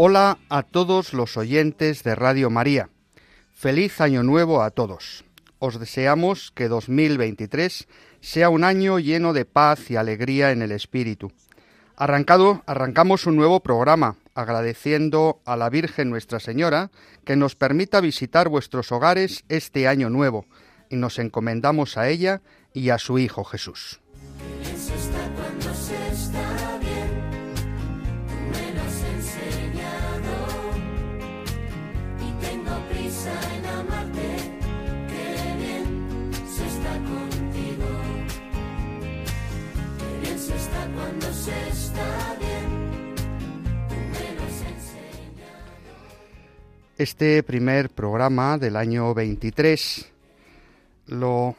Hola a todos los oyentes de Radio María. Feliz año nuevo a todos. Os deseamos que 2023 sea un año lleno de paz y alegría en el espíritu. Arrancado, arrancamos un nuevo programa, agradeciendo a la Virgen Nuestra Señora que nos permita visitar vuestros hogares este año nuevo, y nos encomendamos a ella y a su Hijo Jesús. Este primer programa del año 23 lo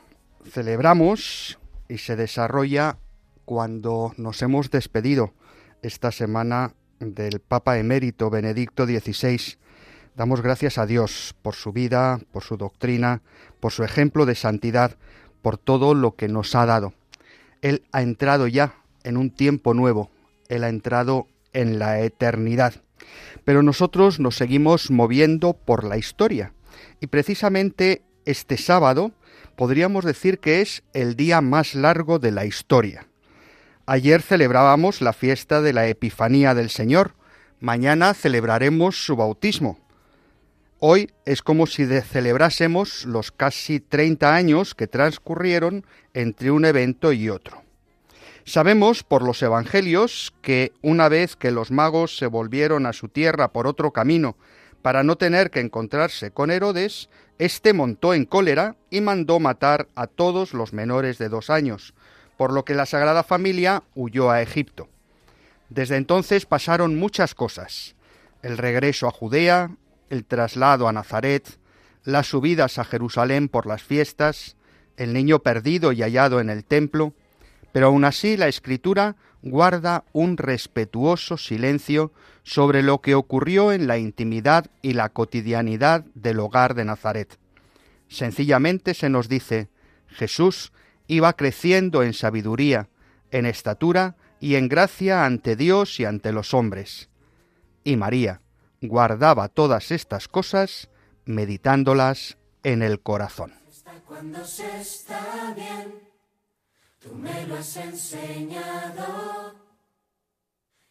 celebramos y se desarrolla cuando nos hemos despedido esta semana del Papa emérito Benedicto XVI. Damos gracias a Dios por su vida, por su doctrina, por su ejemplo de santidad, por todo lo que nos ha dado. Él ha entrado ya en un tiempo nuevo, Él ha entrado en la eternidad. Pero nosotros nos seguimos moviendo por la historia. Y precisamente este sábado podríamos decir que es el día más largo de la historia. Ayer celebrábamos la fiesta de la Epifanía del Señor, mañana celebraremos su bautismo. Hoy es como si celebrásemos los casi 30 años que transcurrieron entre un evento y otro. Sabemos por los Evangelios que una vez que los magos se volvieron a su tierra por otro camino para no tener que encontrarse con Herodes, éste montó en cólera y mandó matar a todos los menores de dos años, por lo que la Sagrada Familia huyó a Egipto. Desde entonces pasaron muchas cosas. El regreso a Judea, el traslado a Nazaret, las subidas a Jerusalén por las fiestas, el niño perdido y hallado en el templo, pero aún así la escritura guarda un respetuoso silencio sobre lo que ocurrió en la intimidad y la cotidianidad del hogar de Nazaret. Sencillamente se nos dice, Jesús iba creciendo en sabiduría, en estatura y en gracia ante Dios y ante los hombres. Y María guardaba todas estas cosas meditándolas en el corazón. Cuando se está bien Tú me lo has enseñado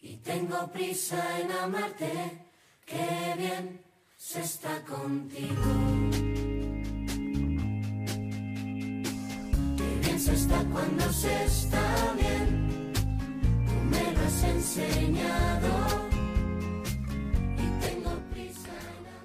y tengo prisa en amarte. Qué bien se está contigo. Qué bien se está cuando se está bien. Tú me lo has enseñado.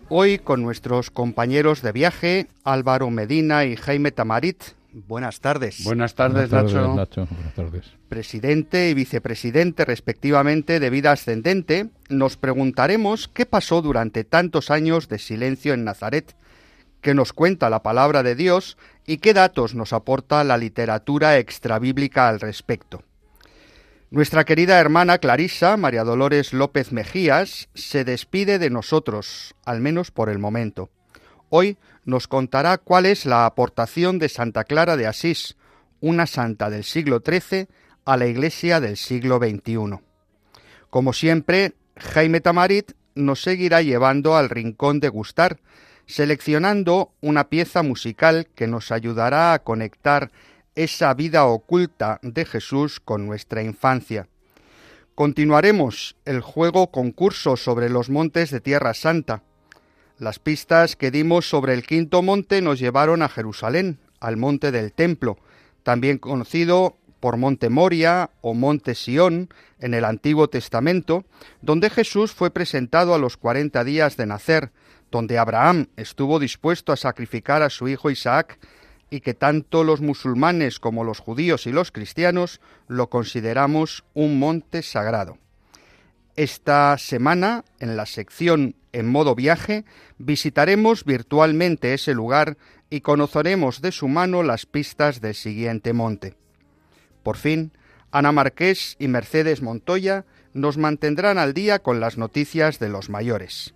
Hoy con nuestros compañeros de viaje, Álvaro Medina y Jaime Tamarit, Buenas tardes. Buenas tardes, Nacho. Buenas tardes. Presidente y vicepresidente, respectivamente, de vida ascendente, nos preguntaremos qué pasó durante tantos años de silencio en Nazaret, qué nos cuenta la palabra de Dios y qué datos nos aporta la literatura extrabíblica al respecto. Nuestra querida hermana Clarisa, María Dolores López Mejías, se despide de nosotros, al menos por el momento. Hoy nos contará cuál es la aportación de Santa Clara de Asís, una santa del siglo XIII, a la Iglesia del siglo XXI. Como siempre, Jaime Tamarit nos seguirá llevando al rincón de gustar, seleccionando una pieza musical que nos ayudará a conectar esa vida oculta de Jesús con nuestra infancia. Continuaremos el juego concurso sobre los montes de Tierra Santa, las pistas que dimos sobre el quinto monte nos llevaron a Jerusalén, al monte del templo, también conocido por Monte Moria o Monte Sión en el Antiguo Testamento, donde Jesús fue presentado a los cuarenta días de nacer, donde Abraham estuvo dispuesto a sacrificar a su hijo Isaac, y que tanto los musulmanes como los judíos y los cristianos lo consideramos un monte sagrado. Esta semana, en la sección En modo viaje, visitaremos virtualmente ese lugar y conoceremos de su mano las pistas del siguiente monte. Por fin, Ana Marqués y Mercedes Montoya nos mantendrán al día con las noticias de los mayores.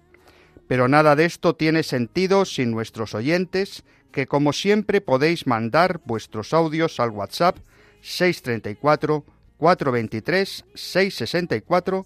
Pero nada de esto tiene sentido sin nuestros oyentes, que como siempre podéis mandar vuestros audios al WhatsApp 634 423 664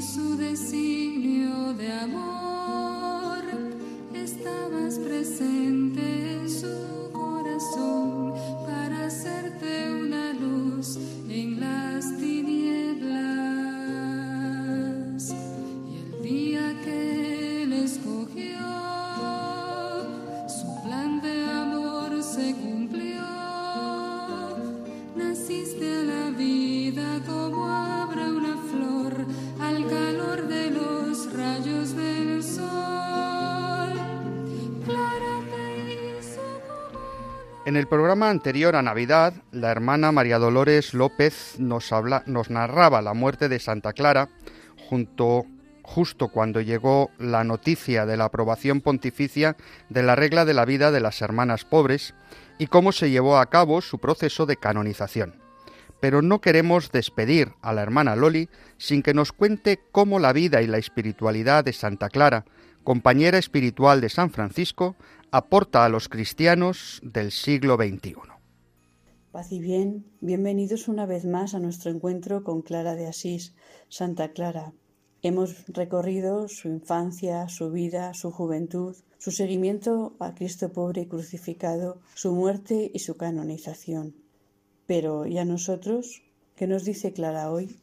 Su designio de amor, estabas presente en su corazón para hacerte una luz en las tinieblas. En el programa anterior a Navidad, la hermana María Dolores López nos, habla, nos narraba la muerte de Santa Clara junto justo cuando llegó la noticia de la aprobación pontificia de la regla de la vida de las hermanas pobres y cómo se llevó a cabo su proceso de canonización. Pero no queremos despedir a la hermana Loli sin que nos cuente cómo la vida y la espiritualidad de Santa Clara, compañera espiritual de San Francisco, aporta a los cristianos del siglo XXI. Paz y bien, bienvenidos una vez más a nuestro encuentro con Clara de Asís, Santa Clara. Hemos recorrido su infancia, su vida, su juventud, su seguimiento a Cristo pobre y crucificado, su muerte y su canonización. Pero, ¿y a nosotros? ¿Qué nos dice Clara hoy?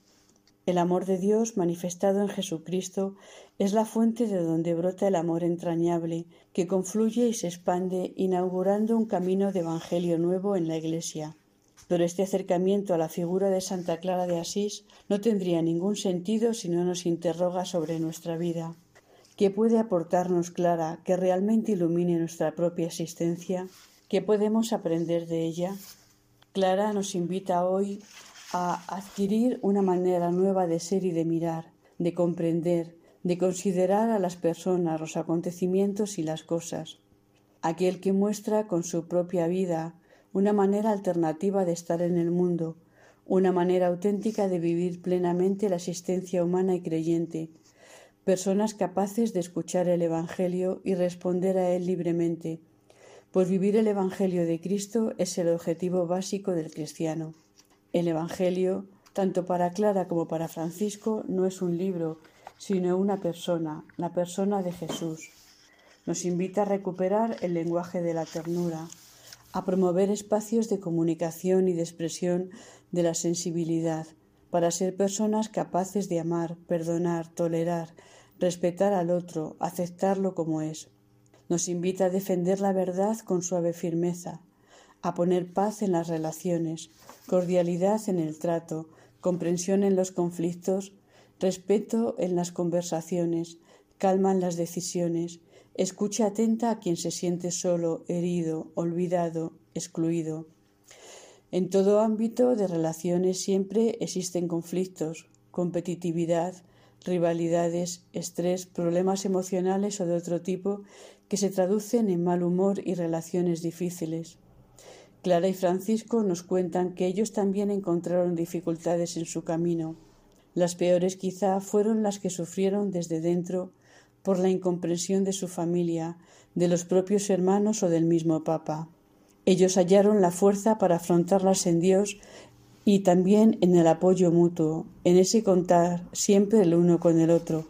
El amor de Dios manifestado en Jesucristo es la fuente de donde brota el amor entrañable que confluye y se expande inaugurando un camino de Evangelio nuevo en la Iglesia. Pero este acercamiento a la figura de Santa Clara de Asís no tendría ningún sentido si no nos interroga sobre nuestra vida. ¿Qué puede aportarnos Clara que realmente ilumine nuestra propia existencia? ¿Qué podemos aprender de ella? Clara nos invita hoy a adquirir una manera nueva de ser y de mirar, de comprender, de considerar a las personas, los acontecimientos y las cosas. Aquel que muestra con su propia vida una manera alternativa de estar en el mundo, una manera auténtica de vivir plenamente la existencia humana y creyente, personas capaces de escuchar el Evangelio y responder a él libremente, pues vivir el Evangelio de Cristo es el objetivo básico del cristiano. El Evangelio, tanto para Clara como para Francisco, no es un libro, sino una persona, la persona de Jesús. Nos invita a recuperar el lenguaje de la ternura, a promover espacios de comunicación y de expresión de la sensibilidad, para ser personas capaces de amar, perdonar, tolerar, respetar al otro, aceptarlo como es. Nos invita a defender la verdad con suave firmeza, a poner paz en las relaciones, cordialidad en el trato, comprensión en los conflictos, respeto en las conversaciones, calma en las decisiones, escucha atenta a quien se siente solo, herido, olvidado, excluido. En todo ámbito de relaciones siempre existen conflictos, competitividad, rivalidades, estrés, problemas emocionales o de otro tipo que se traducen en mal humor y relaciones difíciles. Clara y Francisco nos cuentan que ellos también encontraron dificultades en su camino. Las peores quizá fueron las que sufrieron desde dentro por la incomprensión de su familia, de los propios hermanos o del mismo Papa. Ellos hallaron la fuerza para afrontarlas en Dios y también en el apoyo mutuo, en ese contar siempre el uno con el otro.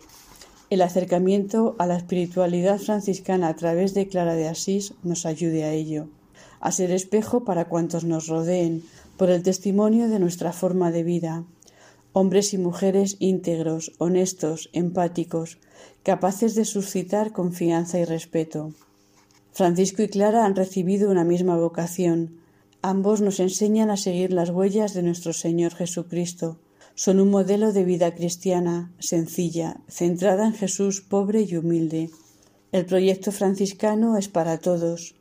el acercamiento a la espiritualidad franciscana a través de Clara de Asís nos ayude a ello, a ser espejo para cuantos nos rodeen por el testimonio de nuestra forma de vida, hombres y mujeres íntegros, honestos, empáticos, capaces de suscitar confianza y respeto. Francisco y Clara han recibido una misma vocación. Ambos nos enseñan a seguir las huellas de nuestro Señor Jesucristo. Son un modelo de vida cristiana, sencilla, centrada en Jesús pobre y humilde. El proyecto franciscano es para todos.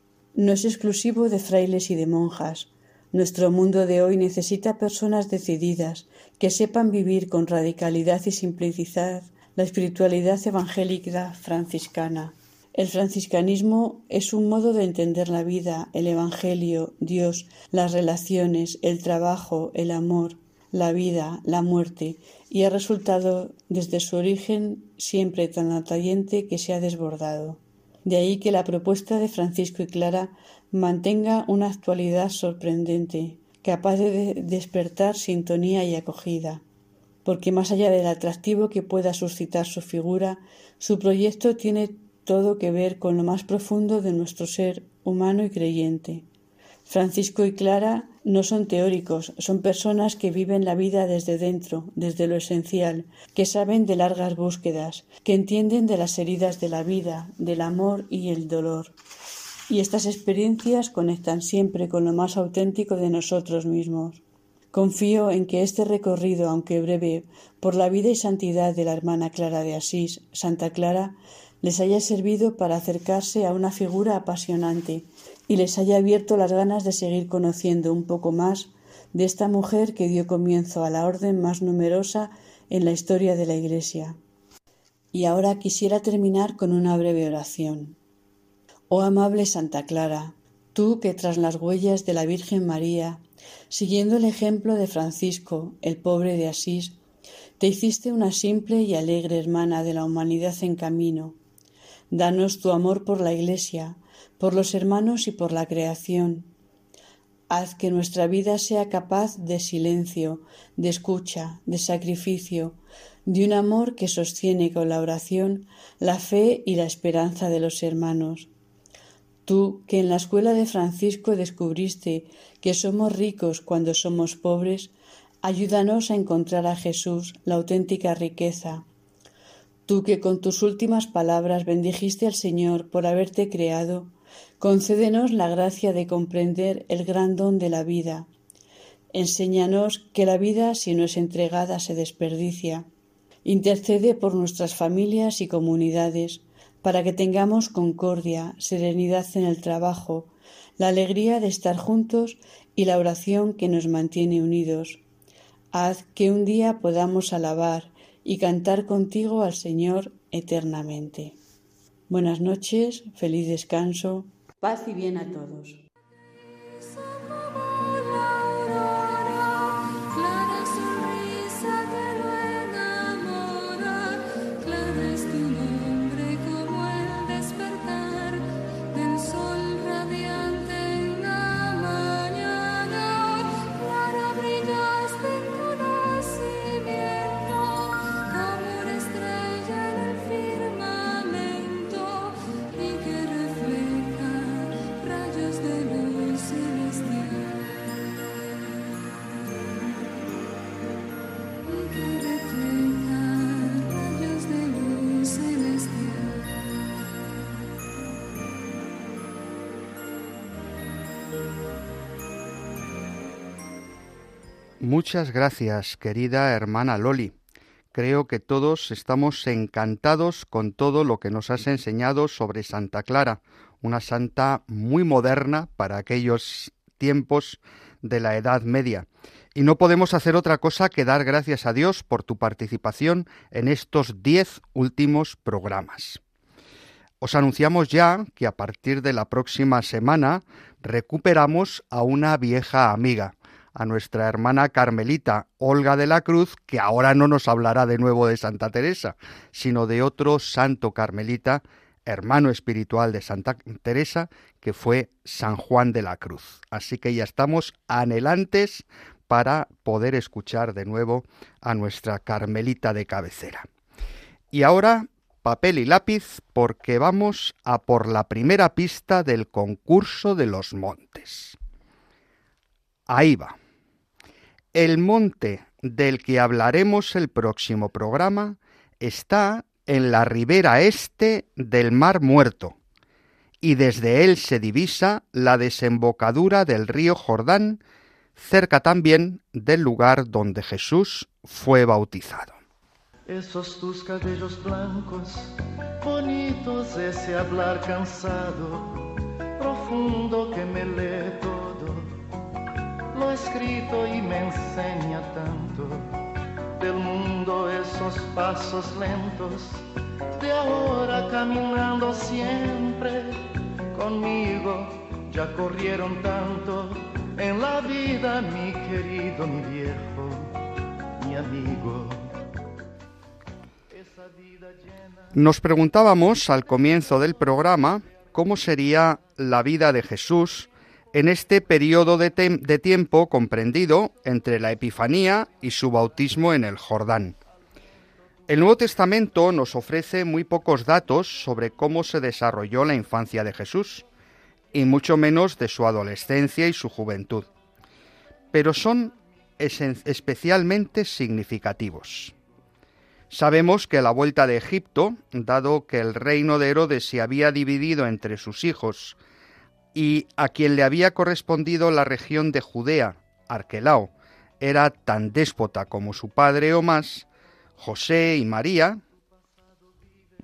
No es exclusivo de frailes y de monjas. Nuestro mundo de hoy necesita personas decididas, que sepan vivir con radicalidad y simplicidad la espiritualidad evangélica franciscana. El franciscanismo es un modo de entender la vida, el Evangelio, Dios, las relaciones, el trabajo, el amor, la vida, la muerte, y ha resultado desde su origen siempre tan atrayente que se ha desbordado. De ahí que la propuesta de Francisco y Clara mantenga una actualidad sorprendente, capaz de despertar sintonía y acogida, porque más allá del atractivo que pueda suscitar su figura, su proyecto tiene todo que ver con lo más profundo de nuestro ser humano y creyente. Francisco y Clara no son teóricos, son personas que viven la vida desde dentro, desde lo esencial, que saben de largas búsquedas, que entienden de las heridas de la vida, del amor y el dolor, y estas experiencias conectan siempre con lo más auténtico de nosotros mismos. Confío en que este recorrido, aunque breve, por la vida y santidad de la hermana Clara de Asís, Santa Clara, les haya servido para acercarse a una figura apasionante y les haya abierto las ganas de seguir conociendo un poco más de esta mujer que dio comienzo a la orden más numerosa en la historia de la Iglesia. Y ahora quisiera terminar con una breve oración. Oh amable Santa Clara, tú que tras las huellas de la Virgen María, siguiendo el ejemplo de Francisco, el pobre de Asís, te hiciste una simple y alegre hermana de la humanidad en camino. Danos tu amor por la Iglesia, por los hermanos y por la creación. Haz que nuestra vida sea capaz de silencio, de escucha, de sacrificio, de un amor que sostiene con la oración la fe y la esperanza de los hermanos. Tú, que en la escuela de Francisco descubriste que somos ricos cuando somos pobres, ayúdanos a encontrar a Jesús, la auténtica riqueza. Tú que con tus últimas palabras bendijiste al Señor por haberte creado, concédenos la gracia de comprender el gran don de la vida. Enséñanos que la vida, si no es entregada, se desperdicia. Intercede por nuestras familias y comunidades, para que tengamos concordia, serenidad en el trabajo, la alegría de estar juntos y la oración que nos mantiene unidos. Haz que un día podamos alabar y cantar contigo al Señor eternamente. Buenas noches, feliz descanso, paz y bien a todos. Muchas gracias, querida hermana Loli. Creo que todos estamos encantados con todo lo que nos has enseñado sobre Santa Clara, una santa muy moderna para aquellos tiempos de la Edad Media. Y no podemos hacer otra cosa que dar gracias a Dios por tu participación en estos diez últimos programas. Os anunciamos ya que a partir de la próxima semana recuperamos a una vieja amiga, a nuestra hermana Carmelita Olga de la Cruz, que ahora no nos hablará de nuevo de Santa Teresa, sino de otro santo carmelita, hermano espiritual de Santa Teresa, que fue San Juan de la Cruz. Así que ya estamos anhelantes para poder escuchar de nuevo a nuestra Carmelita de cabecera. Y ahora papel y lápiz porque vamos a por la primera pista del concurso de los montes. Ahí va. El monte del que hablaremos el próximo programa está en la ribera este del Mar Muerto, y desde él se divisa la desembocadura del río Jordán, cerca también del lugar donde Jesús fue bautizado. Esos tus cabellos blancos, bonitos, ese hablar cansado, profundo que me lo escrito y me enseña tanto. Del mundo esos pasos lentos de ahora caminando siempre. Conmigo ya corrieron tanto en la vida mi querido mi viejo mi amigo. Nos preguntábamos al comienzo del programa cómo sería la vida de Jesús en este periodo de, de, tiempo comprendido entre la Epifanía y su bautismo en el Jordán. El Nuevo Testamento nos ofrece muy pocos datos sobre cómo se desarrolló la infancia de Jesús, y mucho menos de su adolescencia y su juventud, pero son especialmente significativos. Sabemos que la vuelta de Egipto, dado que el reino de Herodes se había dividido entre sus hijos y a quien le había correspondido la región de Judea, Arquelao, era tan déspota como su padre o más, José y María,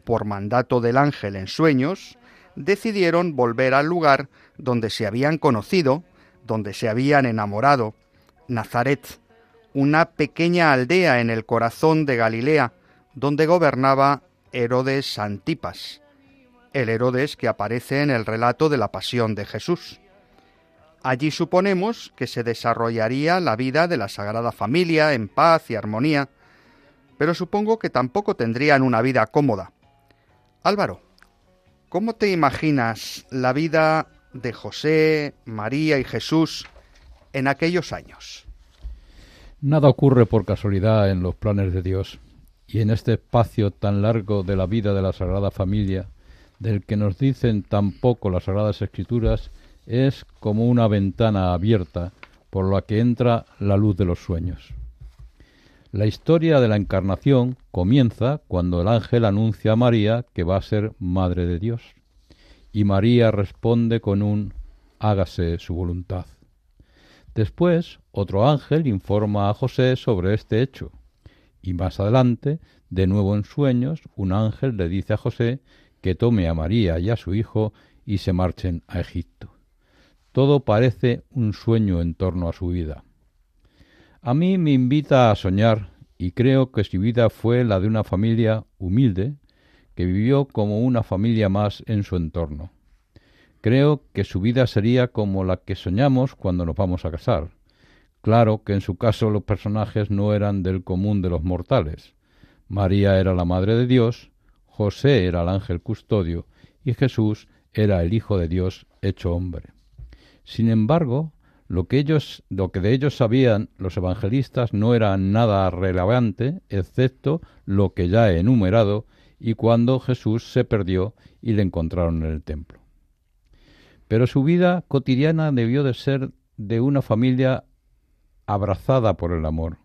por mandato del ángel en sueños, decidieron volver al lugar donde se habían conocido, donde se habían enamorado, Nazaret, una pequeña aldea en el corazón de Galilea, donde gobernaba Herodes Antipas, el Herodes que aparece en el relato de la pasión de Jesús. Allí suponemos que se desarrollaría la vida de la Sagrada Familia en paz y armonía, pero supongo que tampoco tendrían una vida cómoda. Álvaro, ¿cómo te imaginas la vida de José, María y Jesús en aquellos años? Nada ocurre por casualidad en los planes de Dios, y en este espacio tan largo de la vida de la Sagrada Familia, del que nos dicen tan poco las Sagradas Escrituras, es como una ventana abierta por la que entra la luz de los sueños. La historia de la encarnación comienza cuando el ángel anuncia a María que va a ser Madre de Dios, y María responde con un hágase su voluntad. Después, otro ángel informa a José sobre este hecho, y más adelante, de nuevo en sueños, un ángel le dice a José que tome a María y a su hijo y se marchen a Egipto. Todo parece un sueño en torno a su vida. A mí me invita a soñar y creo que su vida fue la de una familia humilde que vivió como una familia más en su entorno. Creo que su vida sería como la que soñamos cuando nos vamos a casar. Claro que en su caso los personajes no eran del común de los mortales. María era la Madre de Dios, José era el ángel custodio y Jesús era el Hijo de Dios hecho hombre. Sin embargo, lo que de ellos sabían los evangelistas no era nada relevante, excepto lo que ya he enumerado, y cuando Jesús se perdió y le encontraron en el templo. Pero su vida cotidiana debió de ser de una familia abrazada por el amor,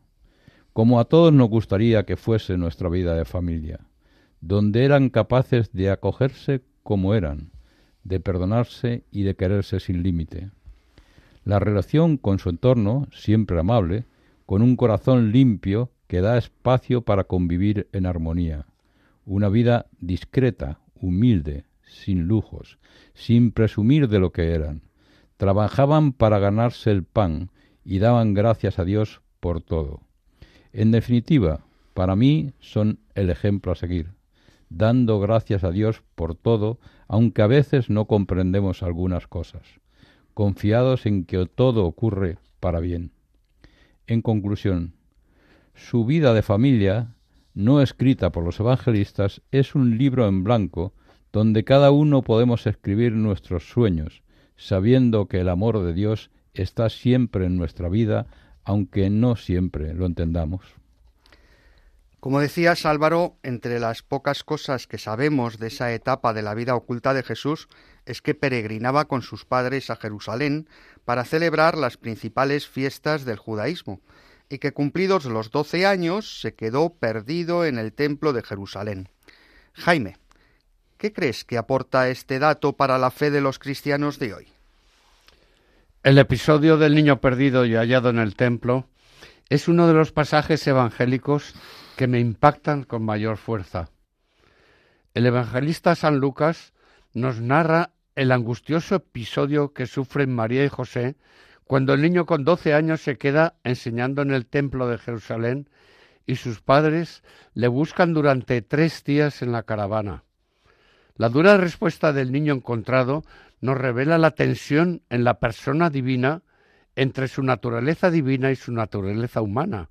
como a todos nos gustaría que fuese nuestra vida de familia, donde eran capaces de acogerse como eran, de perdonarse y de quererse sin límite. La relación con su entorno, siempre amable, con un corazón limpio que da espacio para convivir en armonía, una vida discreta, humilde, sin lujos, sin presumir de lo que eran. Trabajaban para ganarse el pan y daban gracias a Dios por todo. En definitiva, para mí son el ejemplo a seguir, dando gracias a Dios por todo, aunque a veces no comprendemos algunas cosas, confiados en que todo ocurre para bien. En conclusión, su vida de familia, no escrita por los evangelistas, es un libro en blanco donde cada uno podemos escribir nuestros sueños, sabiendo que el amor de Dios está siempre en nuestra vida, aunque no siempre lo entendamos. Como decías Álvaro, entre las pocas cosas que sabemos de esa etapa de la vida oculta de Jesús es que peregrinaba con sus padres a Jerusalén para celebrar las principales fiestas del judaísmo y que cumplidos los doce años se quedó perdido en el templo de Jerusalén. Jaime, ¿qué crees que aporta este dato para la fe de los cristianos de hoy? El episodio del niño perdido y hallado en el templo es uno de los pasajes evangélicos que me impactan con mayor fuerza. El evangelista San Lucas nos narra el angustioso episodio que sufren María y José cuando el niño con doce años se queda enseñando en el templo de Jerusalén y sus padres le buscan durante tres días en la caravana. La dura respuesta del niño encontrado nos revela la tensión en la persona divina entre su naturaleza divina y su naturaleza humana,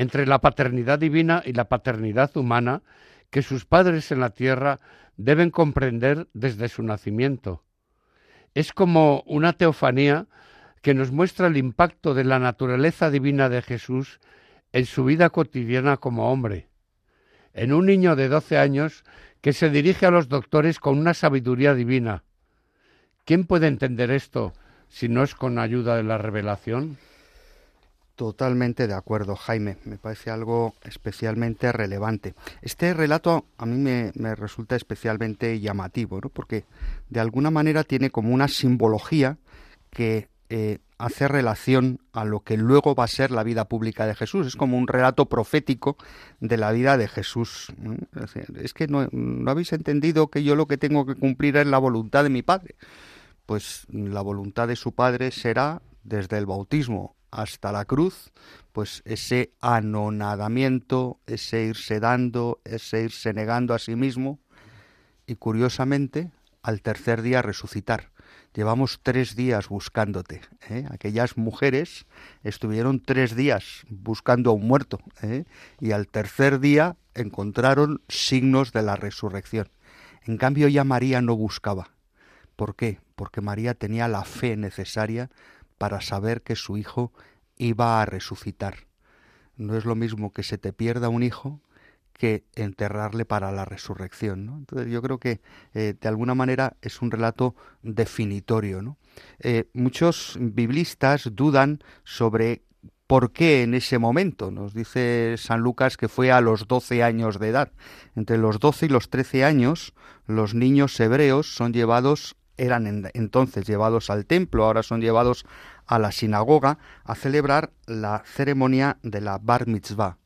entre la paternidad divina y la paternidad humana que sus padres en la tierra deben comprender desde su nacimiento. Es como una teofanía que nos muestra el impacto de la naturaleza divina de Jesús en su vida cotidiana como hombre. En un niño de doce años que se dirige a los doctores con una sabiduría divina. ¿Quién puede entender esto si no es con ayuda de la revelación? Totalmente de acuerdo, Jaime. Me parece algo especialmente relevante. Este relato a mí me, resulta especialmente llamativo, ¿no? porque de alguna manera tiene como una simbología que eh, hace relación a lo que luego va a ser la vida pública de Jesús. Es como un relato profético de la vida de Jesús. Es que no, no habéis entendido que yo lo que tengo que cumplir es la voluntad de mi Padre. Pues la voluntad de su Padre será desde el bautismo hasta la cruz, pues ese anonadamiento, ese irse dando, ese irse negando a sí mismo y curiosamente al tercer día resucitar. Llevamos tres días buscándote. ¿eh? Aquellas mujeres estuvieron tres días buscando a un muerto ¿eh? y al tercer día encontraron signos de la resurrección. En cambio ya María no buscaba. ¿Por qué? Porque María tenía la fe necesaria para saber que su hijo iba a resucitar. No es lo mismo que se te pierda un hijo que enterrarle para la resurrección. ¿no? Entonces yo creo que eh, de alguna manera es un relato definitorio. Eh, muchos biblistas dudan sobre por qué en ese momento. Nos dice San Lucas que fue a los 12 años de edad. Entre los 12 y los 13 años los niños hebreos son llevados eran entonces llevados al templo, ahora son llevados a la sinagoga a celebrar la ceremonia de la bar mitzvah,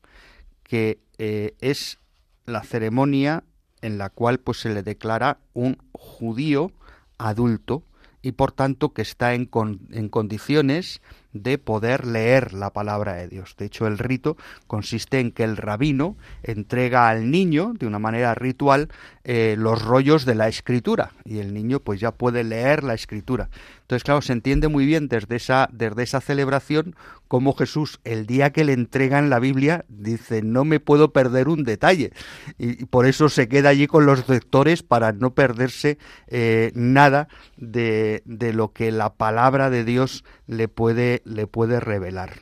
que eh, es la ceremonia en la cual pues se le declara un judío adulto y por tanto que está en, en condiciones de poder leer la palabra de Dios. De hecho, el rito consiste en que el rabino entrega al niño, de una manera ritual, eh, los rollos de la escritura y el niño pues ya puede leer la escritura. Entonces, claro, se entiende muy bien desde esa, desde esa celebración cómo Jesús, el día que le entregan la Biblia, dice, no me puedo perder un detalle. Y, por eso se queda allí con los lectores para no perderse eh, nada de, de lo que la palabra de Dios le puede, le puede revelar.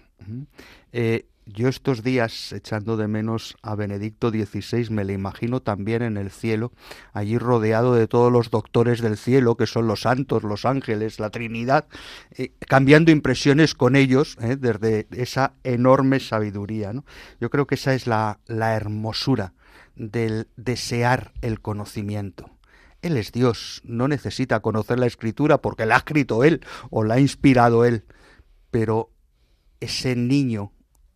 Yo estos días, echando de menos a Benedicto XVI, me le imagino también en el cielo, allí rodeado de todos los doctores del cielo, que son los santos, los ángeles, la Trinidad, eh, cambiando impresiones con ellos eh, desde esa enorme sabiduría. Yo creo que esa es la, la hermosura del desear el conocimiento. Él es Dios, no necesita conocer la escritura porque la ha escrito Él o la ha inspirado Él, pero ese niño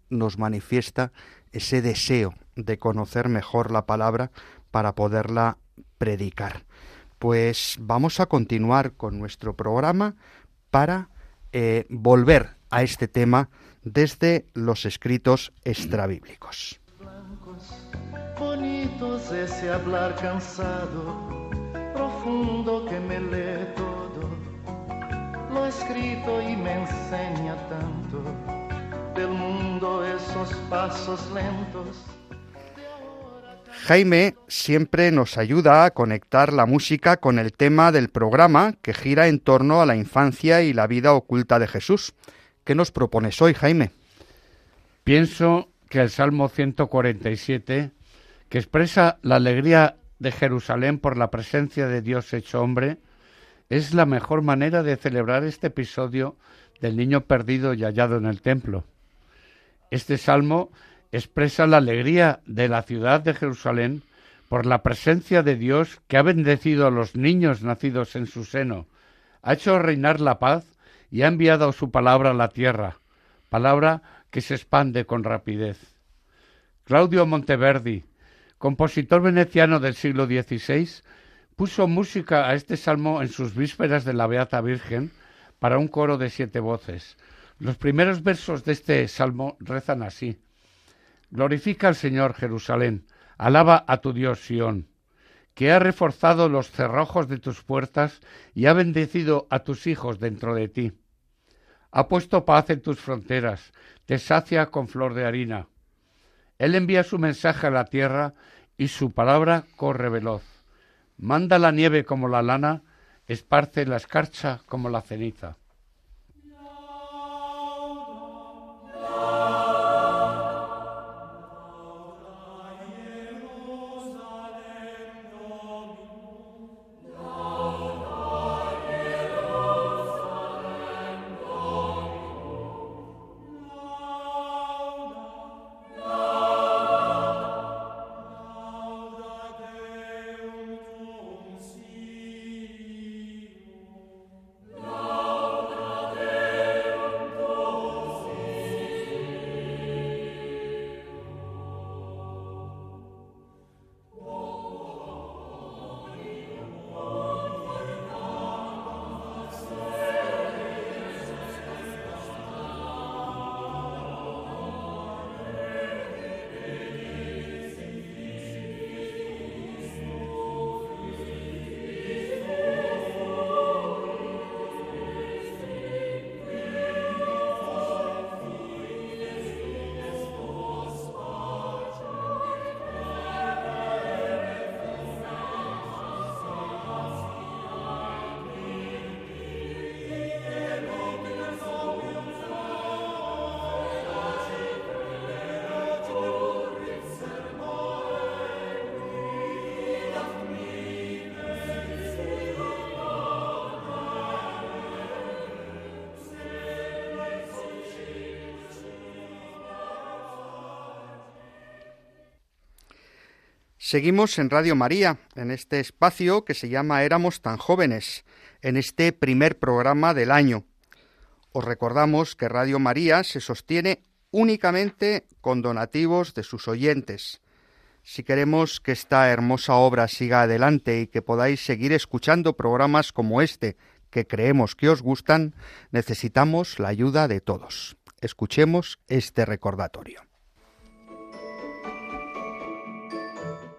nos manifiesta ese deseo de conocer mejor la palabra para poderla predicar. Pues vamos a continuar con nuestro programa para eh, volver a este tema desde los escritos extrabíblicos. Bonitos ese hablar cansado, profundo que me todo, y me del mundo esos pasos lentos. Jaime siempre nos ayuda a conectar la música con el tema del programa que gira en torno a la infancia y la vida oculta de Jesús. ¿Qué nos propones hoy, Jaime? Pienso que el Salmo 147, que expresa la alegría de Jerusalén por la presencia de Dios hecho hombre, es la mejor manera de celebrar este episodio del niño perdido y hallado en el templo. Este salmo expresa la alegría de la ciudad de Jerusalén por la presencia de Dios que ha bendecido a los niños nacidos en su seno, ha hecho reinar la paz y ha enviado su palabra a la tierra, palabra que se expande con rapidez. Claudio Monteverdi, compositor veneciano del siglo XVI, puso música a este salmo en sus vísperas de la Beata Virgen para un coro de siete voces. Los primeros versos de este salmo rezan así. Glorifica al Señor Jerusalén, alaba a tu Dios Sión, que ha reforzado los cerrojos de tus puertas y ha bendecido a tus hijos dentro de ti. Ha puesto paz en tus fronteras, te sacia con flor de harina. Él envía su mensaje a la tierra y su palabra corre veloz. Manda la nieve como la lana, esparce la escarcha como la ceniza. Seguimos en Radio María, en este espacio que se llama Éramos tan jóvenes, en este primer programa del año. Os recordamos que Radio María se sostiene únicamente con donativos de sus oyentes. Si queremos que esta hermosa obra siga adelante y que podáis seguir escuchando programas como este, que creemos que os gustan, necesitamos la ayuda de todos. Escuchemos este recordatorio.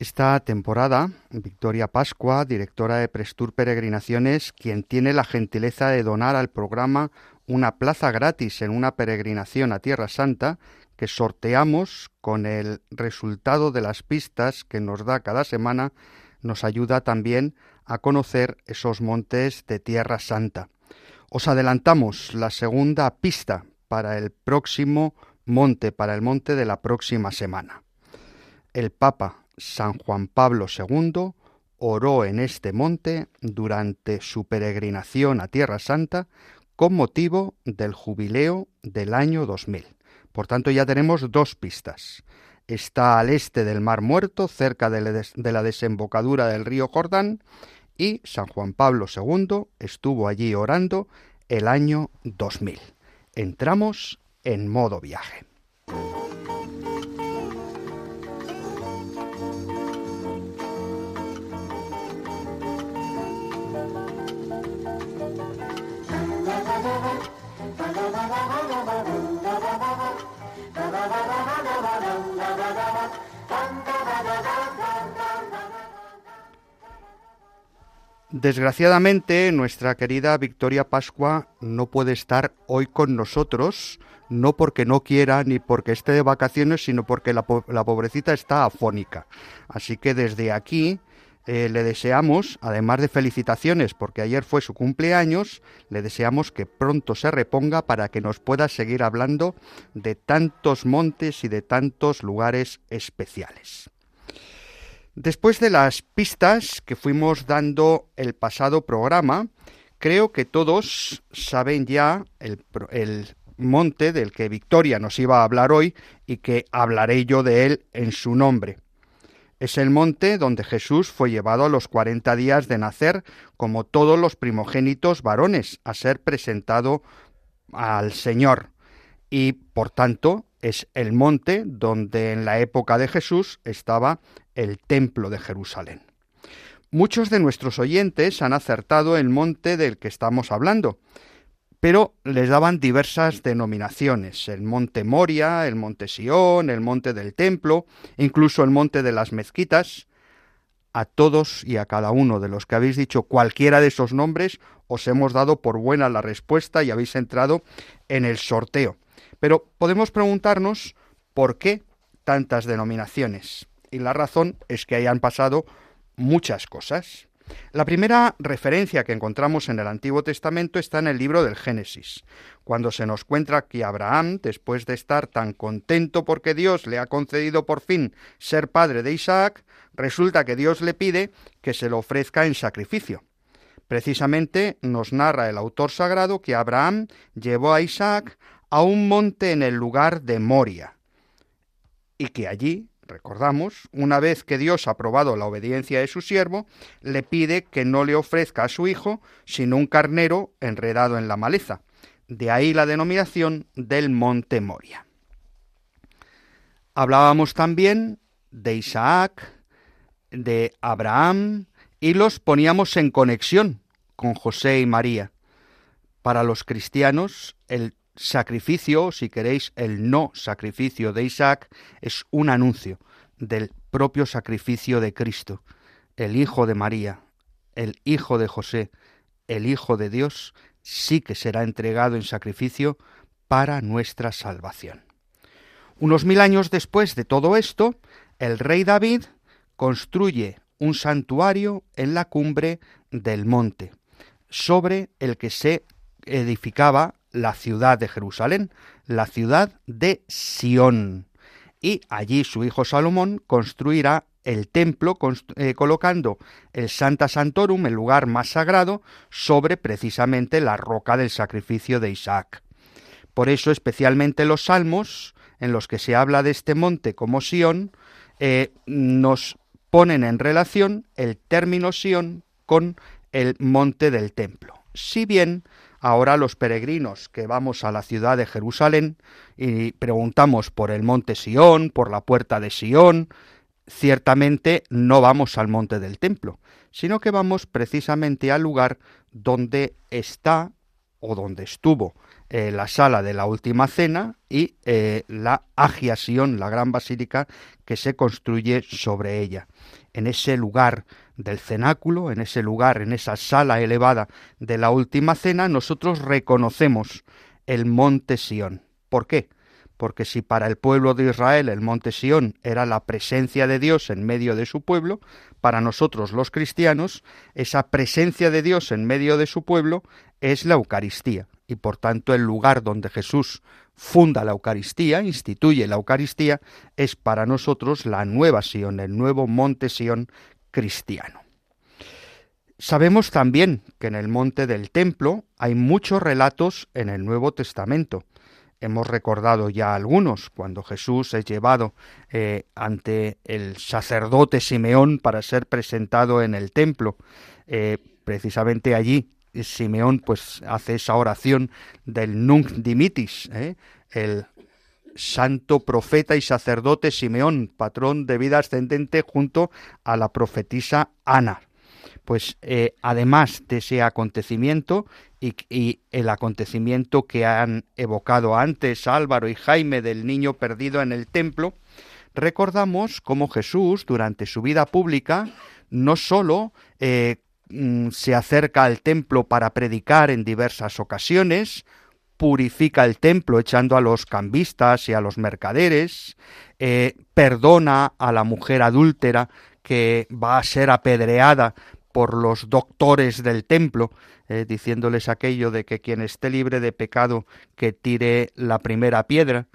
Esta temporada, Victoria Pascua, directora de Prestur Peregrinaciones, quien tiene la gentileza de donar al programa una plaza gratis en una peregrinación a Tierra Santa que sorteamos con el resultado de las pistas que nos da cada semana, nos ayuda también a conocer esos montes de Tierra Santa. Os adelantamos la segunda pista para el próximo monte, para el monte de la próxima semana. El Papa San Juan Pablo II oró en este monte durante su peregrinación a Tierra Santa con motivo del jubileo del año 2000. Por tanto, ya tenemos dos pistas. Está al este del Mar Muerto, cerca de la, des- de la desembocadura del río Jordán, y San Juan Pablo II estuvo allí orando el año 2000. Entramos en modo viaje. Desgraciadamente, nuestra querida Victoria Pascua no puede estar hoy con nosotros, no porque no quiera ni porque esté de vacaciones, sino porque la, po- la pobrecita está afónica. Así que desde aquí eh, le deseamos, además de felicitaciones, porque ayer fue su cumpleaños, le deseamos que pronto se reponga para que nos pueda seguir hablando de tantos montes y de tantos lugares especiales. Después de las pistas que fuimos dando el pasado programa, creo que todos saben ya el, monte del que Victoria nos iba a hablar hoy y que hablaré yo de él en su nombre. Es el monte donde Jesús fue llevado a los cuarenta días de nacer, como todos los primogénitos varones, a ser presentado al Señor. Y por tanto es el monte donde en la época de Jesús estaba el templo de Jerusalén. Muchos de nuestros oyentes han acertado el monte del que estamos hablando, pero les daban diversas denominaciones, el monte Moria, el monte Sión, el monte del templo, incluso el monte de las mezquitas. A todos y a cada uno de los que habéis dicho cualquiera de esos nombres, os hemos dado por buena la respuesta y habéis entrado en el sorteo. Pero podemos preguntarnos por qué tantas denominaciones. Y la razón es que hayan pasado muchas cosas. La primera referencia que encontramos en el Antiguo Testamento está en el libro del Génesis, cuando se nos cuenta que Abraham, después de estar tan contento porque Dios le ha concedido por fin ser padre de Isaac, resulta que Dios le pide que se lo ofrezca en sacrificio. Precisamente nos narra el autor sagrado que Abraham llevó a Isaac a un monte en el lugar de Moria, y que allí, recordamos, una vez que Dios ha aprobado la obediencia de su siervo, le pide que no le ofrezca a su hijo sino un carnero enredado en la maleza. De ahí la denominación del monte Moria. Hablábamos también de Isaac, de Abraham, y los poníamos en conexión con José y María. Para los cristianos, el sacrificio, si queréis, el no sacrificio de Isaac, es un anuncio del propio sacrificio de Cristo, el Hijo de María, el Hijo de José, el Hijo de Dios, sí que será entregado en sacrificio para nuestra salvación. Unos mil años después de todo esto, el rey David construye un santuario en la cumbre del monte, sobre el que se edificaba la ciudad de Jerusalén, la ciudad de Sión. Y allí su hijo Salomón construirá el templo eh, colocando el Santa Santorum, el lugar más sagrado, sobre precisamente la roca del sacrificio de Isaac. Por eso especialmente los salmos, en los que se habla de este monte como Sión, eh, nos ponen en relación el término Sión con el monte del templo. Si bien ahora los peregrinos que vamos a la ciudad de Jerusalén y preguntamos por el monte Sión, por la puerta de Sión, ciertamente no vamos al monte del templo, sino que vamos precisamente al lugar donde está o donde estuvo eh, la sala de la última cena y eh, la Agia Sion, la gran basílica que se construye sobre ella. En ese lugar del cenáculo, en ese lugar, en esa sala elevada de la última cena, nosotros reconocemos el monte Sión. ¿Por qué? porque si para el pueblo de Israel el monte Sión era la presencia de Dios en medio de su pueblo, para nosotros los cristianos esa presencia de Dios en medio de su pueblo es la Eucaristía y por tanto el lugar donde Jesús funda la Eucaristía, instituye la Eucaristía, es para nosotros la nueva Sión, el nuevo monte Sión cristiano. Sabemos también que en el monte del templo hay muchos relatos en el Nuevo Testamento. Hemos recordado ya algunos, cuando Jesús es llevado eh, ante el sacerdote Simeón para ser presentado en el templo. Eh, precisamente allí Simeón pues hace esa oración del Nunc Dimitis, ¿eh? el santo profeta y sacerdote Simeón, patrón de vida ascendente junto a la profetisa Ana. Pues eh, además de ese acontecimiento y, el acontecimiento que han evocado antes Álvaro y Jaime del niño perdido en el templo, recordamos cómo Jesús durante su vida pública no sólo eh, mm, se acerca al templo para predicar en diversas ocasiones, purifica el templo echando a los cambistas y a los mercaderes, eh, perdona a la mujer adúltera que va a ser apedreada por los doctores del templo, eh, diciéndoles aquello de que quien esté libre de pecado que tire la primera piedra,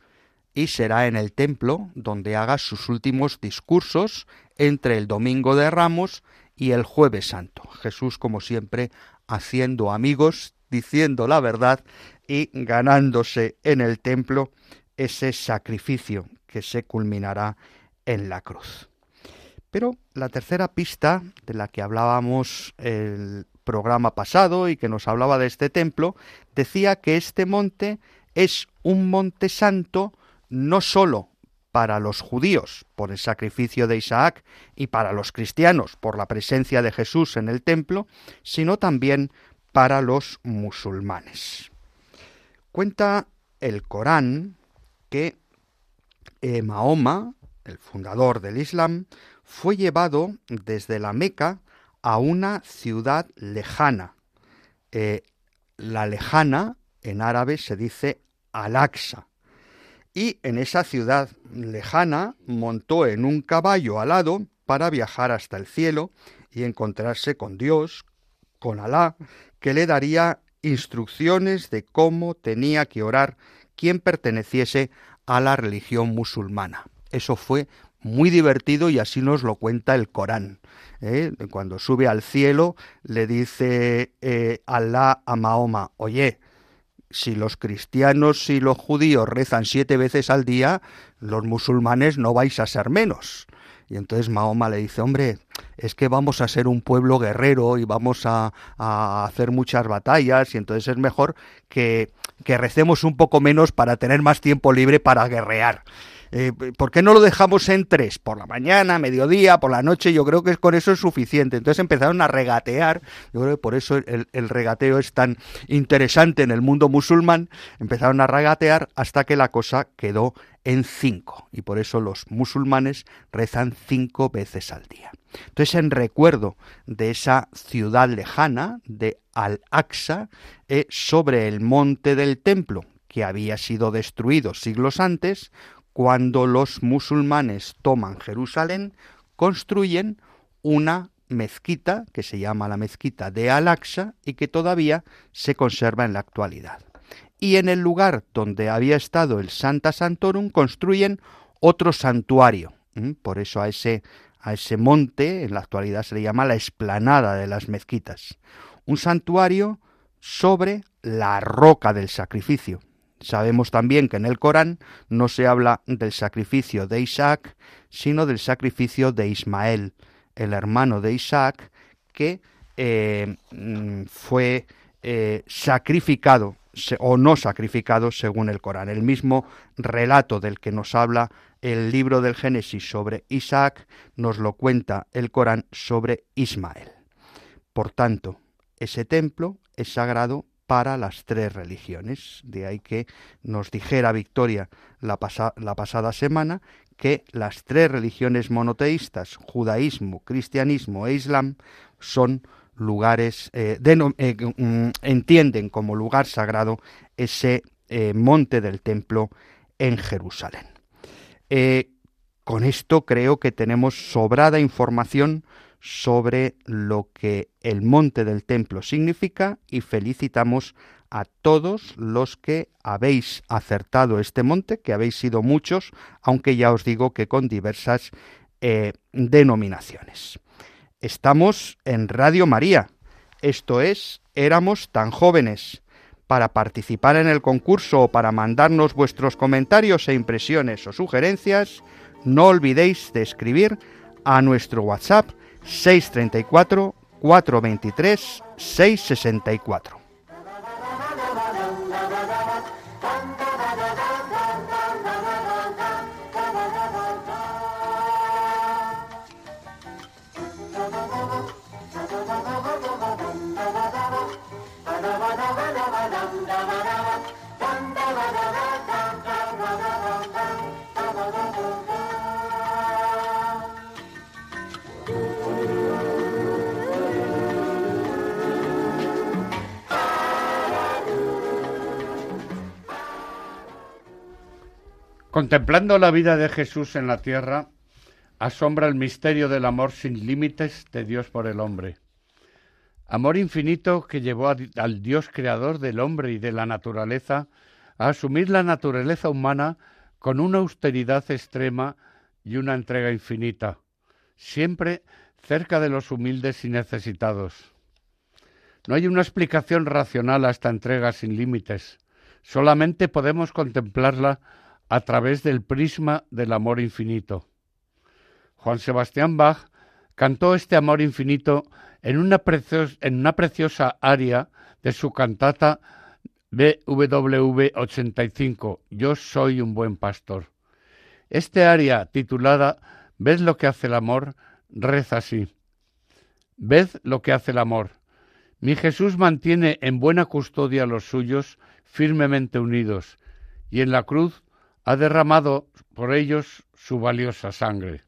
y será en el templo donde haga sus últimos discursos entre el domingo de Ramos y el jueves santo. Jesús, como siempre, haciendo amigos, diciendo la verdad y ganándose en el templo ese sacrificio que se culminará en la cruz. Pero la tercera pista de la que hablábamos el programa pasado y que nos hablaba de este templo, decía que este monte es un monte santo no sólo para los judíos por el sacrificio de Isaac y para los cristianos por la presencia de Jesús en el templo, sino también para los musulmanes. Cuenta el Corán que eh, Mahoma, el fundador del Islam, fue llevado desde la Meca a una ciudad lejana. Eh, la lejana en árabe se dice Al-Aqsa. Y en esa ciudad lejana montó en un caballo alado para viajar hasta el cielo y encontrarse con Dios, con Alá, que le daría instrucciones de cómo tenía que orar quien perteneciese a la religión musulmana. Eso fue muy divertido y así nos lo cuenta el Corán. ¿eh? Cuando sube al cielo le dice eh, Alá a Mahoma, oye, si los cristianos y los judíos rezan siete veces al día, los musulmanes no vais a ser menos. Y entonces Mahoma le dice, hombre, es que vamos a ser un pueblo guerrero y vamos a, a, hacer muchas batallas y entonces es mejor que, que recemos un poco menos para tener más tiempo libre para guerrear. Eh, ¿Por qué no lo dejamos en tres? Por la mañana, mediodía, por la noche, yo creo que con eso es suficiente. Entonces empezaron a regatear, yo creo que por eso el, regateo es tan interesante en el mundo musulmán, empezaron a regatear hasta que la cosa quedó en cinco. Y por eso los musulmanes rezan cinco veces al día. Entonces, en recuerdo de esa ciudad lejana de Al-Aqsa, eh, sobre el monte del templo, que había sido destruido siglos antes, cuando los musulmanes toman Jerusalén, construyen una mezquita que se llama la mezquita de Al-Aqsa y que todavía se conserva en la actualidad. Y en el lugar donde había estado el Santa Santorum construyen otro santuario. Por eso a ese, a ese monte en la actualidad se le llama la explanada de las mezquitas. Un santuario sobre la roca del sacrificio. Sabemos también que en el Corán no se habla del sacrificio de Isaac, sino del sacrificio de Ismael, el hermano de Isaac, que eh, fue eh, sacrificado o no sacrificado según el Corán. El mismo relato del que nos habla el libro del Génesis sobre Isaac nos lo cuenta el Corán sobre Ismael. Por tanto, ese templo es sagrado para las tres religiones. De ahí que nos dijera Victoria la, pasa la pasada semana que las tres religiones monoteístas, judaísmo, cristianismo e islam, son lugares, eh, de, eh, mm, entienden como lugar sagrado ese eh, monte del templo en Jerusalén. Con esto creo que tenemos sobrada información sobre lo que el monte del templo significa y felicitamos a todos los que habéis acertado este monte, que habéis sido muchos, aunque ya os digo que con diversas eh, denominaciones. Estamos en Radio María, esto es, éramos tan jóvenes. Para participar en el concurso o para mandarnos vuestros comentarios e impresiones o sugerencias, no olvidéis de escribir a nuestro WhatsApp 634 423 664. Contemplando la vida de Jesús en la tierra, asombra el misterio del amor sin límites de Dios por el hombre. Amor infinito que llevó al Dios creador del hombre y de la naturaleza a asumir la naturaleza humana con una austeridad extrema y una entrega infinita, siempre cerca de los humildes y necesitados. No hay una explicación racional a esta entrega sin límites, solamente podemos contemplarla a través del prisma del amor infinito. Juan Sebastián Bach cantó este amor infinito en una, preciosa aria de su cantata BWV 85, Yo soy un buen pastor. Este aria, titulada ¿Ved lo que hace el amor? reza así. Ved lo que hace el amor. Mi Jesús mantiene en buena custodia a los suyos firmemente unidos, y en la cruz ha derramado por ellos su valiosa sangre.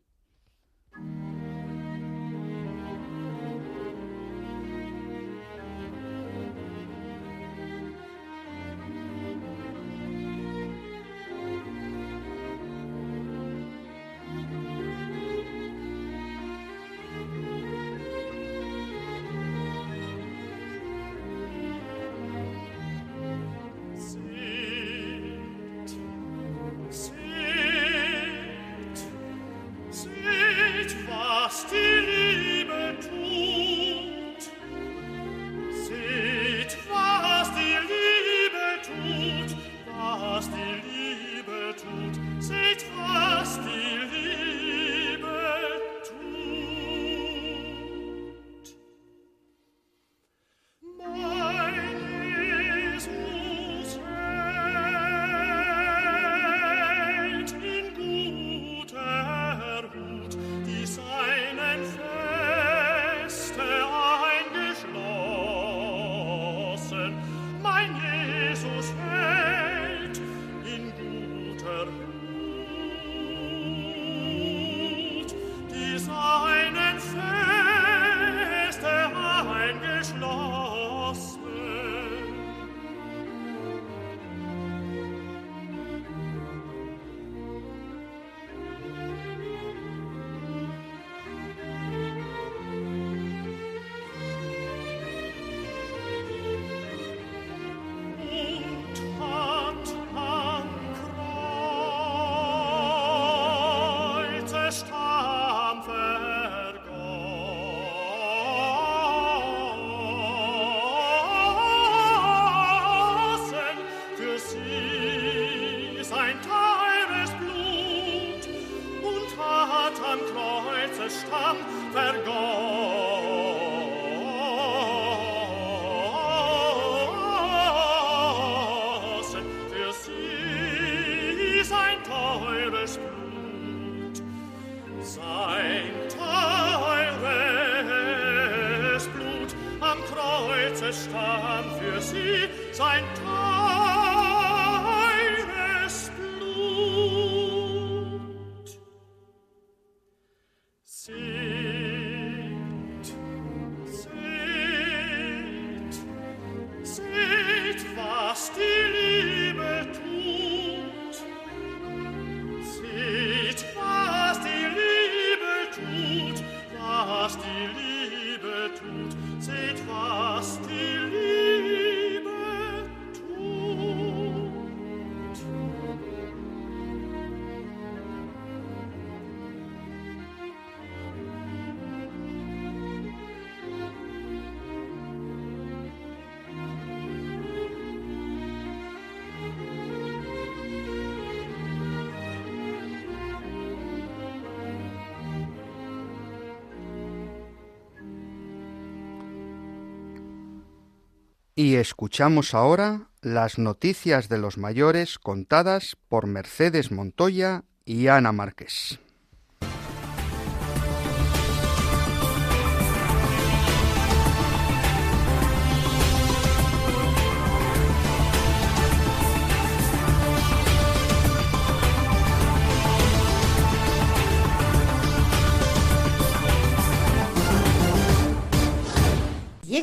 Y escuchamos ahora las noticias de los mayores contadas por Mercedes Montoya y Ana Márquez.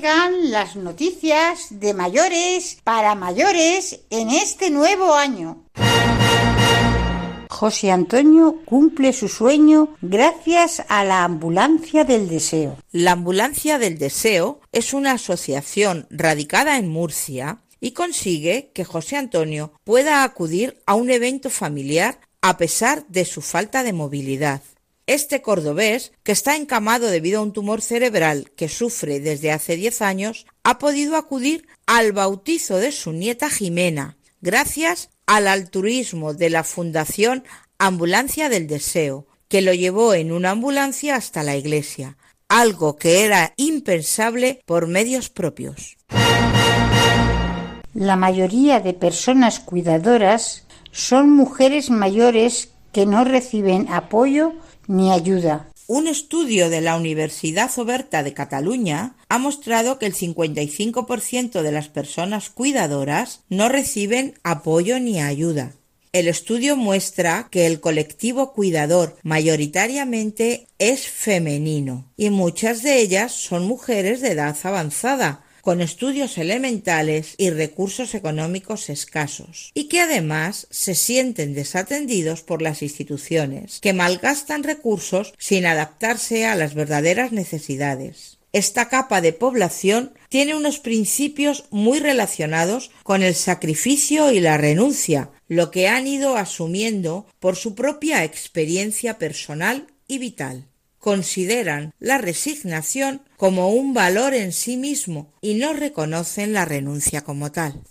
Las noticias de mayores para mayores en este nuevo año. José Antonio cumple su sueño gracias a la Ambulancia del Deseo. La Ambulancia del Deseo es una asociación radicada en Murcia y consigue que José Antonio pueda acudir a un evento familiar a pesar de su falta de movilidad. Este cordobés, que está encamado debido a un tumor cerebral que sufre desde hace 10 años, ha podido acudir al bautizo de su nieta Jimena, gracias al altruismo de la Fundación Ambulancia del Deseo, que lo llevó en una ambulancia hasta la iglesia, algo que era impensable por medios propios. La mayoría de personas cuidadoras son mujeres mayores que no reciben apoyo ni ayuda. Un estudio de la Universidad Oberta de Cataluña ha mostrado que el 55% de las personas cuidadoras no reciben apoyo ni ayuda. El estudio muestra que el colectivo cuidador mayoritariamente es femenino y muchas de ellas son mujeres de edad avanzada, con estudios elementales y recursos económicos escasos, y que además se sienten desatendidos por las instituciones, que malgastan recursos sin adaptarse a las verdaderas necesidades. Esta capa de población tiene unos principios muy relacionados con el sacrificio y la renuncia, lo que han ido asumiendo por su propia experiencia personal y vital consideran la resignación como un valor en sí mismo y no reconocen la renuncia como tal.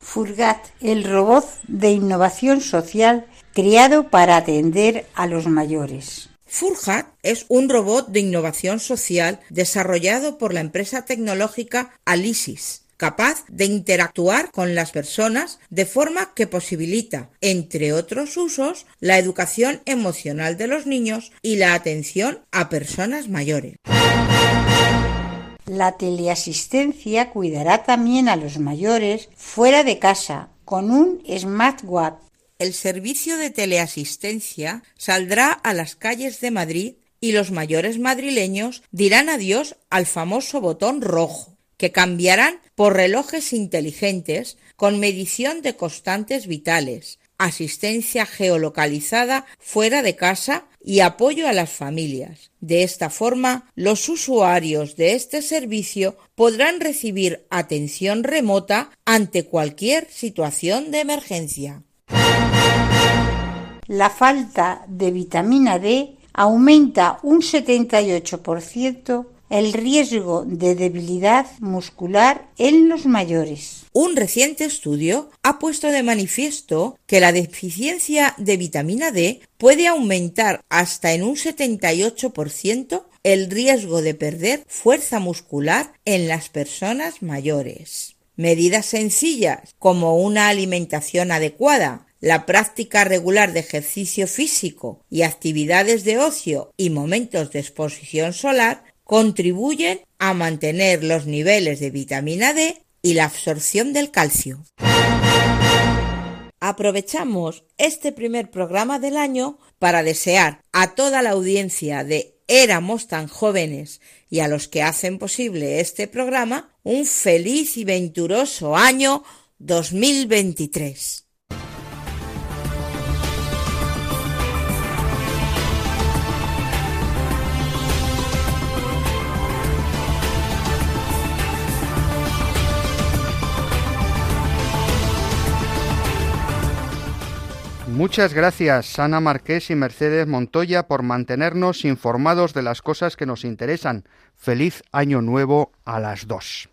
Furgat, el robot de innovación social creado para atender a los mayores. Furgat es un robot de innovación social desarrollado por la empresa tecnológica Alisis capaz de interactuar con las personas de forma que posibilita, entre otros usos, la educación emocional de los niños y la atención a personas mayores. La teleasistencia cuidará también a los mayores fuera de casa con un smartwatch. El servicio de teleasistencia saldrá a las calles de Madrid y los mayores madrileños dirán adiós al famoso botón rojo que cambiarán por relojes inteligentes con medición de constantes vitales, asistencia geolocalizada fuera de casa y apoyo a las familias. De esta forma, los usuarios de este servicio podrán recibir atención remota ante cualquier situación de emergencia. La falta de vitamina D aumenta un 78% el riesgo de debilidad muscular en los mayores. Un reciente estudio ha puesto de manifiesto que la deficiencia de vitamina D puede aumentar hasta en un 78% el riesgo de perder fuerza muscular en las personas mayores. Medidas sencillas como una alimentación adecuada, la práctica regular de ejercicio físico y actividades de ocio y momentos de exposición solar contribuyen a mantener los niveles de vitamina D y la absorción del calcio. Aprovechamos este primer programa del año para desear a toda la audiencia de Éramos tan jóvenes y a los que hacen posible este programa un feliz y venturoso año 2023. Muchas gracias, Ana Marqués y Mercedes Montoya, por mantenernos informados de las cosas que nos interesan. Feliz año nuevo a las dos.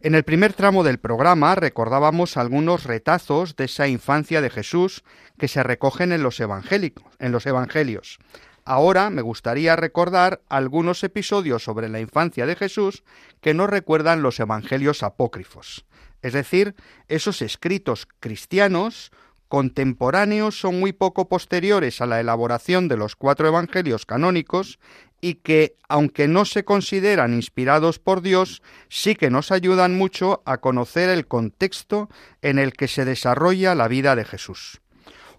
En el primer tramo del programa recordábamos algunos retazos de esa infancia de Jesús que se recogen en los, en los evangelios. Ahora me gustaría recordar algunos episodios sobre la infancia de Jesús que nos recuerdan los evangelios apócrifos, es decir, esos escritos cristianos contemporáneos son muy poco posteriores a la elaboración de los cuatro evangelios canónicos y que, aunque no se consideran inspirados por Dios, sí que nos ayudan mucho a conocer el contexto en el que se desarrolla la vida de Jesús.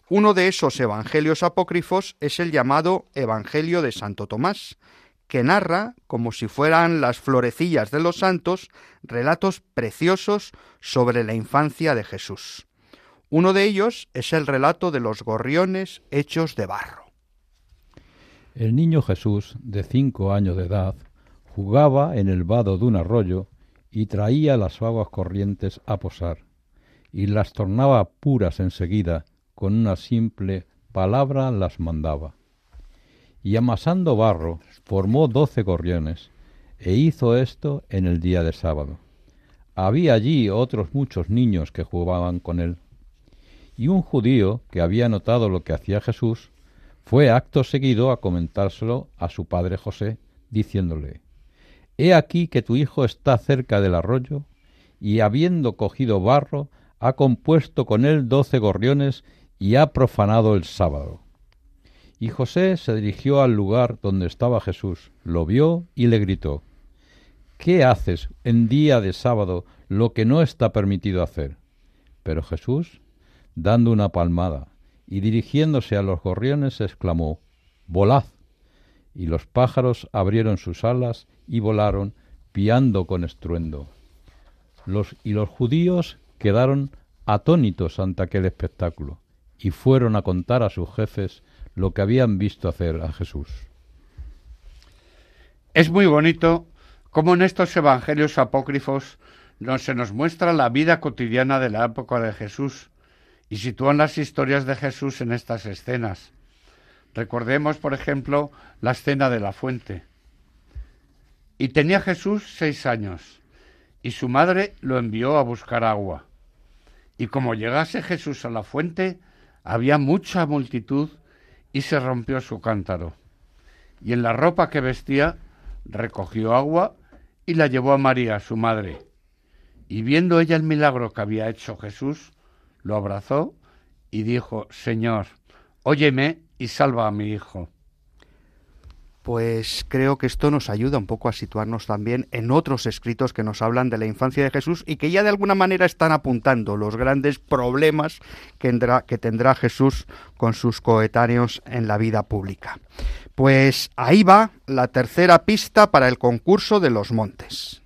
Uno de esos evangelios apócrifos es el llamado Evangelio de Santo Tomás, que narra, como si fueran las florecillas de los santos, relatos preciosos sobre la infancia de Jesús. Uno de ellos es el relato de los gorriones hechos de barro. El niño Jesús, de cinco años de edad, jugaba en el vado de un arroyo y traía las aguas corrientes a posar, y las tornaba puras enseguida, con una simple palabra las mandaba. Y amasando barro, formó doce gorriones, e hizo esto en el día de sábado. Había allí otros muchos niños que jugaban con él y un judío que había notado lo que hacía Jesús fue acto seguido a comentárselo a su padre José, diciéndole He aquí que tu hijo está cerca del arroyo, y habiendo cogido barro, ha compuesto con él doce gorriones y ha profanado el sábado. Y José se dirigió al lugar donde estaba Jesús, lo vio y le gritó ¿Qué haces en día de sábado lo que no está permitido hacer? Pero Jesús dando una palmada, y dirigiéndose a los gorriones exclamó Volad. Y los pájaros abrieron sus alas y volaron, piando con estruendo. Y los judíos quedaron atónitos ante aquel espectáculo, y fueron a contar a sus jefes lo que habían visto hacer a Jesús. Es muy bonito cómo en estos evangelios apócrifos no se nos muestra la vida cotidiana de la época de Jesús, y sitúan las historias de Jesús en estas escenas. Recordemos, por ejemplo, la escena de la fuente. Y tenía Jesús seis años, y su madre lo envió a buscar agua. Y como llegase Jesús a la fuente, había mucha multitud y se rompió su cántaro. Y en la ropa que vestía recogió agua y la llevó a María, su madre. Y viendo ella el milagro que había hecho Jesús, lo abrazó y dijo, Señor, óyeme y salva a mi hijo. Pues creo que esto nos ayuda un poco a situarnos también en otros escritos que nos hablan de la infancia de Jesús y que ya de alguna manera están apuntando los grandes problemas que tendrá, que tendrá Jesús con sus coetáneos en la vida pública. Pues ahí va la tercera pista para el concurso de los montes.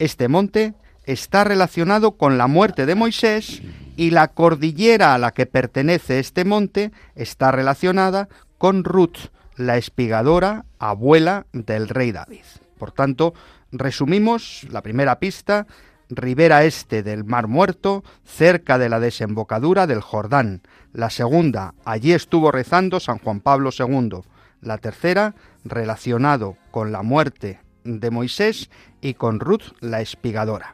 Este monte está relacionado con la muerte de Moisés y la cordillera a la que pertenece este monte está relacionada con Ruth, la espigadora, abuela del rey David. Por tanto, resumimos la primera pista, ribera este del Mar Muerto, cerca de la desembocadura del Jordán. La segunda, allí estuvo rezando San Juan Pablo II. La tercera, relacionado con la muerte de Moisés y con Ruth la espigadora.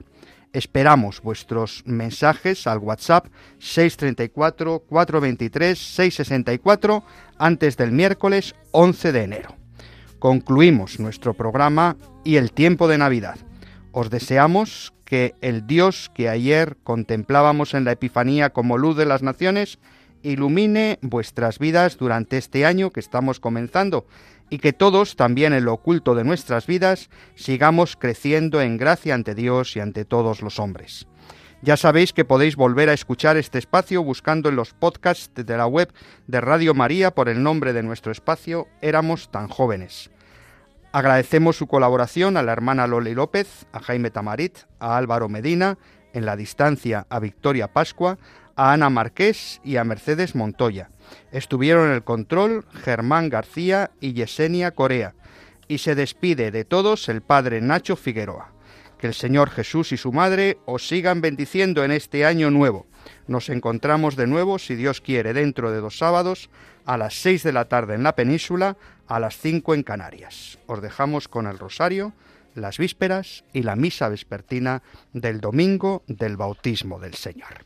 Esperamos vuestros mensajes al WhatsApp 634-423-664 antes del miércoles 11 de enero. Concluimos nuestro programa y el tiempo de Navidad. Os deseamos que el Dios que ayer contemplábamos en la Epifanía como luz de las naciones ilumine vuestras vidas durante este año que estamos comenzando y que todos, también en lo oculto de nuestras vidas, sigamos creciendo en gracia ante Dios y ante todos los hombres. Ya sabéis que podéis volver a escuchar este espacio buscando en los podcasts de la web de Radio María por el nombre de nuestro espacio Éramos tan jóvenes. Agradecemos su colaboración a la hermana Loli López, a Jaime Tamarit, a Álvaro Medina, en la distancia a Victoria Pascua, a Ana Marqués y a Mercedes Montoya. Estuvieron en el control Germán García y Yesenia Corea. Y se despide de todos el padre Nacho Figueroa. Que el Señor Jesús y su Madre os sigan bendiciendo en este año nuevo. Nos encontramos de nuevo, si Dios quiere, dentro de dos sábados, a las seis de la tarde en la península, a las cinco en Canarias. Os dejamos con el rosario, las vísperas y la misa vespertina del domingo del bautismo del Señor.